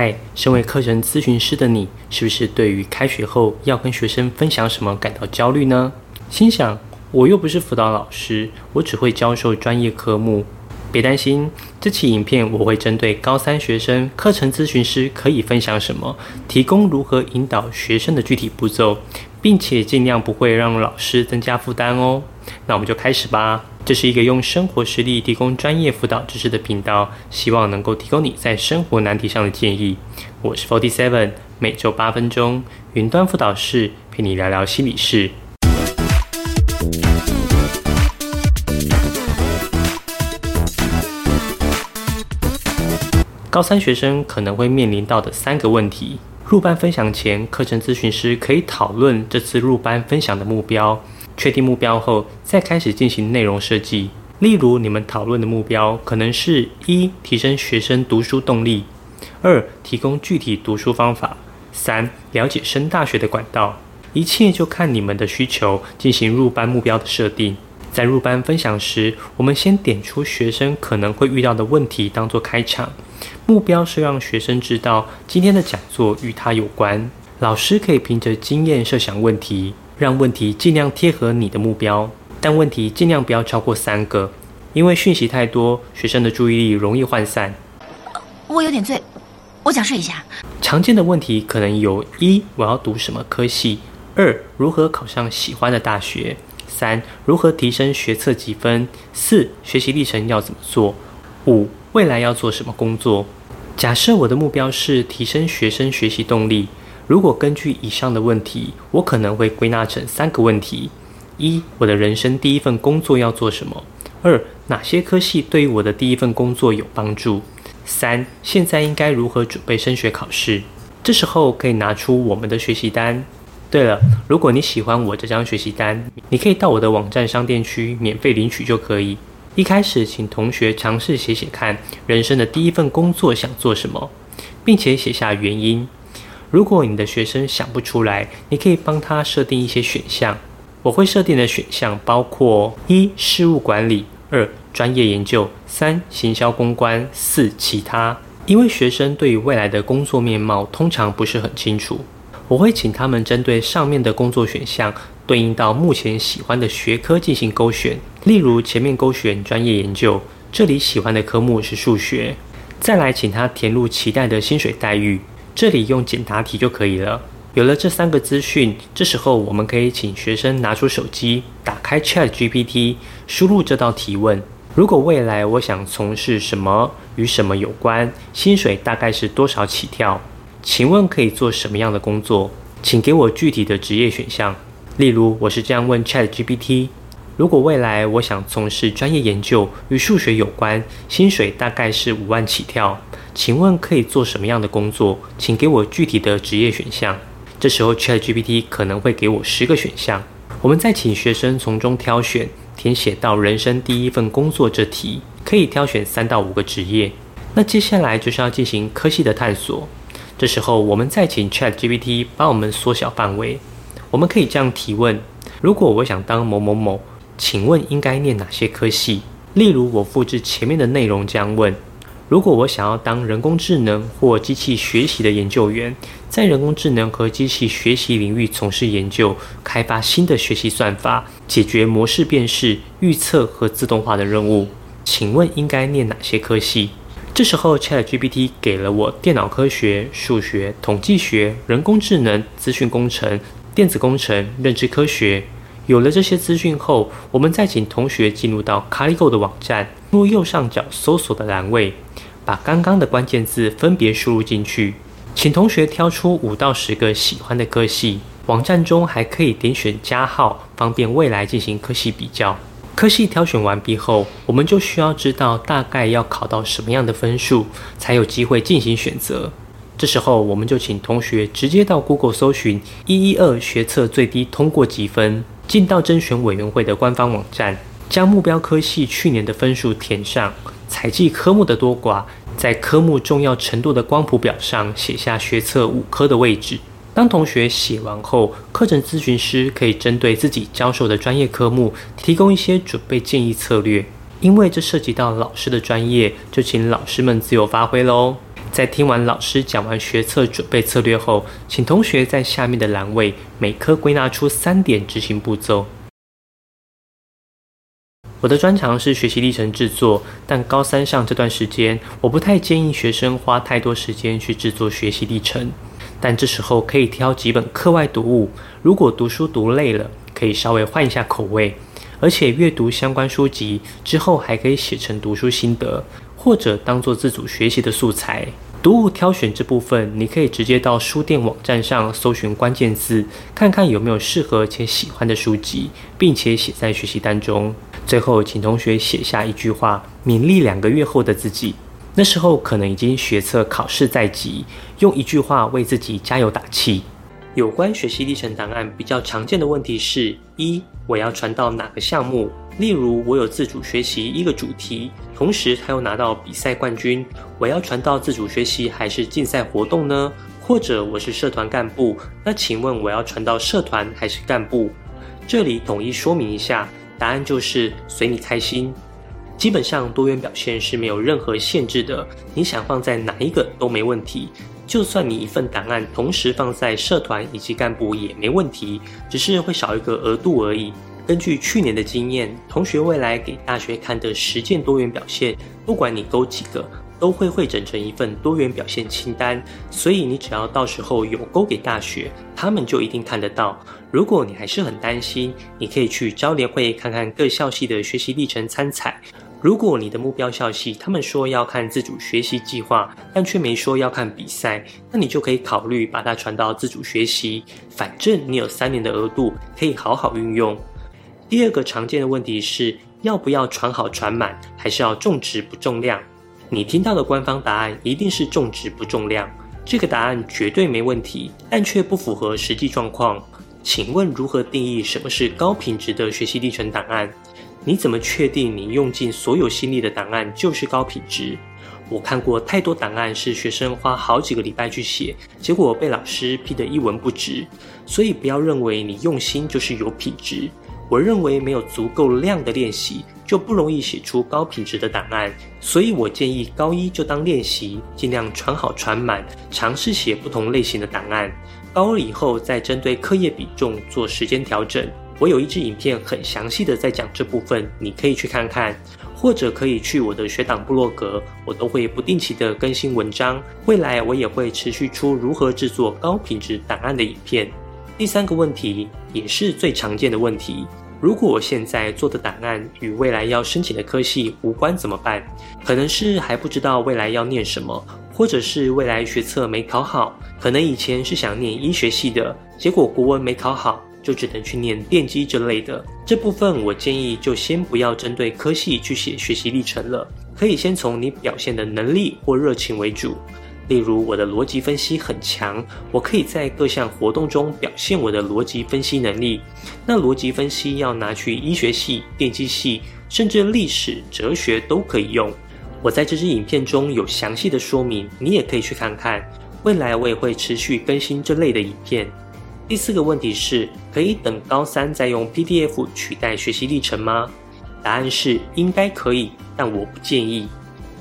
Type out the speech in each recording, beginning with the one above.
嗨，身为课程咨询师的你，是不是对于开学后要跟学生分享什么感到焦虑呢？心想，我又不是辅导老师，我只会教授专业科目。别担心，这期影片我会针对高三学生，课程咨询师可以分享什么，提供如何引导学生的具体步骤，并且尽量不会让老师增加负担哦。那我们就开始吧。这是一个用生活实例提供专业辅导知识的频道，希望能够提供你在生活难题上的建议。我是 Forty Seven，每周八分钟，云端辅导室陪你聊聊心理事。高三学生可能会面临到的三个问题：入班分享前，课程咨询师可以讨论这次入班分享的目标。确定目标后，再开始进行内容设计。例如，你们讨论的目标可能是：一、提升学生读书动力；二、提供具体读书方法；三、了解升大学的管道。一切就看你们的需求进行入班目标的设定。在入班分享时，我们先点出学生可能会遇到的问题，当做开场。目标是让学生知道今天的讲座与他有关。老师可以凭着经验设想问题。让问题尽量贴合你的目标，但问题尽量不要超过三个，因为讯息太多，学生的注意力容易涣散。我有点醉，我想睡一下。常见的问题可能有：一、我要读什么科系；二、如何考上喜欢的大学；三、如何提升学测积分；四、学习历程要怎么做；五、未来要做什么工作。假设我的目标是提升学生学习动力。如果根据以上的问题，我可能会归纳成三个问题：一、我的人生第一份工作要做什么；二、哪些科系对于我的第一份工作有帮助；三、现在应该如何准备升学考试。这时候可以拿出我们的学习单。对了，如果你喜欢我这张学习单，你可以到我的网站商店区免费领取就可以。一开始，请同学尝试写写看，人生的第一份工作想做什么，并且写下原因。如果你的学生想不出来，你可以帮他设定一些选项。我会设定的选项包括：一、事务管理；二、专业研究；三、行销公关；四、其他。因为学生对于未来的工作面貌通常不是很清楚，我会请他们针对上面的工作选项，对应到目前喜欢的学科进行勾选。例如，前面勾选专业研究，这里喜欢的科目是数学。再来，请他填入期待的薪水待遇。这里用简答题就可以了。有了这三个资讯，这时候我们可以请学生拿出手机，打开 Chat GPT，输入这道提问：如果未来我想从事什么，与什么有关，薪水大概是多少起跳？请问可以做什么样的工作？请给我具体的职业选项。例如，我是这样问 Chat GPT：如果未来我想从事专业研究，与数学有关，薪水大概是五万起跳。请问可以做什么样的工作？请给我具体的职业选项。这时候 ChatGPT 可能会给我十个选项，我们再请学生从中挑选，填写到人生第一份工作这题，可以挑选三到五个职业。那接下来就是要进行科系的探索。这时候我们再请 ChatGPT 帮我们缩小范围。我们可以这样提问：如果我想当某某某，请问应该念哪些科系？例如我复制前面的内容这样问。如果我想要当人工智能或机器学习的研究员，在人工智能和机器学习领域从事研究，开发新的学习算法，解决模式辨识、预测和自动化的任务，请问应该念哪些科系？这时候 ChatGPT 给了我电脑科学、数学、统计学、人工智能、资讯工程、电子工程、认知科学。有了这些资讯后，我们再请同学进入到 CaliGo 的网站，入右上角搜索的栏位。把刚刚的关键字分别输入进去，请同学挑出五到十个喜欢的科系。网站中还可以点选加号，方便未来进行科系比较。科系挑选完毕后，我们就需要知道大概要考到什么样的分数，才有机会进行选择。这时候，我们就请同学直接到 Google 搜寻“一一二学测最低通过积分”，进到甄选委员会的官方网站，将目标科系去年的分数填上。采集科目的多寡，在科目重要程度的光谱表上写下学测五科的位置。当同学写完后，课程咨询师可以针对自己教授的专业科目提供一些准备建议策略。因为这涉及到老师的专业，就请老师们自由发挥喽。在听完老师讲完学测准备策略后，请同学在下面的栏位每科归纳出三点执行步骤。我的专长是学习历程制作，但高三上这段时间，我不太建议学生花太多时间去制作学习历程。但这时候可以挑几本课外读物，如果读书读累了，可以稍微换一下口味。而且阅读相关书籍之后，还可以写成读书心得，或者当做自主学习的素材。读物挑选这部分，你可以直接到书店网站上搜寻关键字，看看有没有适合且喜欢的书籍，并且写在学习单中。最后，请同学写下一句话，勉励两个月后的自己。那时候可能已经学测考试在即，用一句话为自己加油打气。有关学习历程档案比较常见的问题是：一，我要传到哪个项目？例如，我有自主学习一个主题，同时他又拿到比赛冠军，我要传到自主学习还是竞赛活动呢？或者我是社团干部，那请问我要传到社团还是干部？这里统一说明一下，答案就是随你开心。基本上多元表现是没有任何限制的，你想放在哪一个都没问题。就算你一份档案同时放在社团以及干部也没问题，只是会少一个额度而已。根据去年的经验，同学未来给大学看的实践多元表现，不管你勾几个，都会汇整成一份多元表现清单。所以你只要到时候有勾给大学，他们就一定看得到。如果你还是很担心，你可以去招联会看看各校系的学习历程参采。如果你的目标校系他们说要看自主学习计划，但却没说要看比赛，那你就可以考虑把它传到自主学习。反正你有三年的额度，可以好好运用。第二个常见的问题是要不要传好传满，还是要重质不重量？你听到的官方答案一定是重质不重量，这个答案绝对没问题，但却不符合实际状况。请问如何定义什么是高品质的学习历程档案？你怎么确定你用尽所有心力的档案就是高品质？我看过太多档案是学生花好几个礼拜去写，结果被老师批得一文不值。所以不要认为你用心就是有品质。我认为没有足够量的练习，就不容易写出高品质的档案。所以我建议高一就当练习，尽量传好传满，尝试写不同类型的档案。高二以后再针对课业比重做时间调整。我有一支影片很详细的在讲这部分，你可以去看看，或者可以去我的学党部落格，我都会不定期的更新文章。未来我也会持续出如何制作高品质档案的影片。第三个问题也是最常见的问题：如果我现在做的档案与未来要申请的科系无关怎么办？可能是还不知道未来要念什么，或者是未来学测没考好，可能以前是想念医学系的，结果国文没考好。就只能去念电机之类的这部分，我建议就先不要针对科系去写学习历程了，可以先从你表现的能力或热情为主。例如，我的逻辑分析很强，我可以在各项活动中表现我的逻辑分析能力。那逻辑分析要拿去医学系、电机系，甚至历史、哲学都可以用。我在这支影片中有详细的说明，你也可以去看看。未来我也会持续更新这类的影片。第四个问题是，可以等高三再用 PDF 取代学习历程吗？答案是应该可以，但我不建议。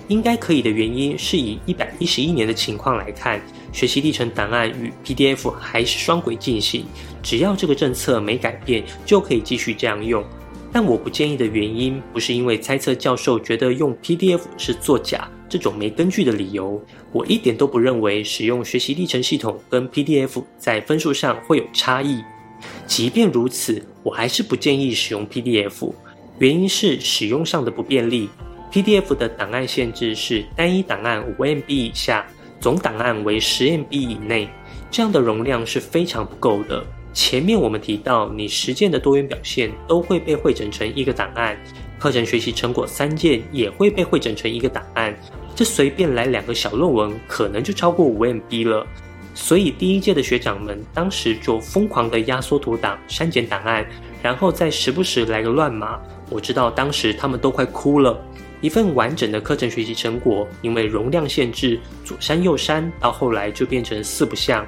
应该可以的原因是以一百一十一年的情况来看，学习历程档案与 PDF 还是双轨进行，只要这个政策没改变，就可以继续这样用。但我不建议的原因，不是因为猜测教授觉得用 PDF 是作假这种没根据的理由。我一点都不认为使用学习历程系统跟 PDF 在分数上会有差异。即便如此，我还是不建议使用 PDF。原因是使用上的不便利。PDF 的档案限制是单一档案五 MB 以下，总档案为十 MB 以内，这样的容量是非常不够的。前面我们提到，你实践的多元表现都会被汇整成一个档案，课程学习成果三件也会被汇整成一个档案，这随便来两个小论文，可能就超过五 MB 了。所以第一届的学长们当时就疯狂的压缩图档、删减档案，然后再时不时来个乱码。我知道当时他们都快哭了，一份完整的课程学习成果，因为容量限制，左删右删，到后来就变成四不像。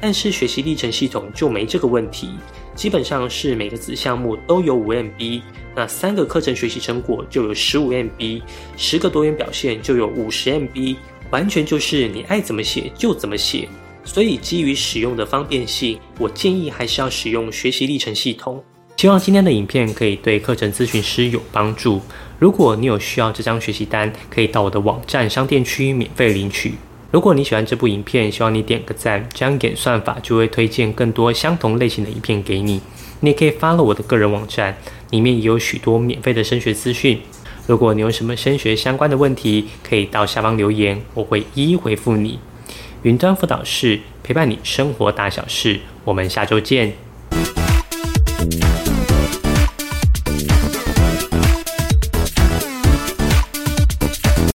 但是学习历程系统就没这个问题，基本上是每个子项目都有五 MB，那三个课程学习成果就有十五 MB，十个多元表现就有五十 MB，完全就是你爱怎么写就怎么写。所以基于使用的方便性，我建议还是要使用学习历程系统。希望今天的影片可以对课程咨询师有帮助。如果你有需要这张学习单，可以到我的网站商店区免费领取。如果你喜欢这部影片，希望你点个赞，这样演算法就会推荐更多相同类型的影片给你。你也可以发了我的个人网站，里面也有许多免费的升学资讯。如果你有什么升学相关的问题，可以到下方留言，我会一一回复你。云端辅导室陪伴你生活大小事，我们下周见。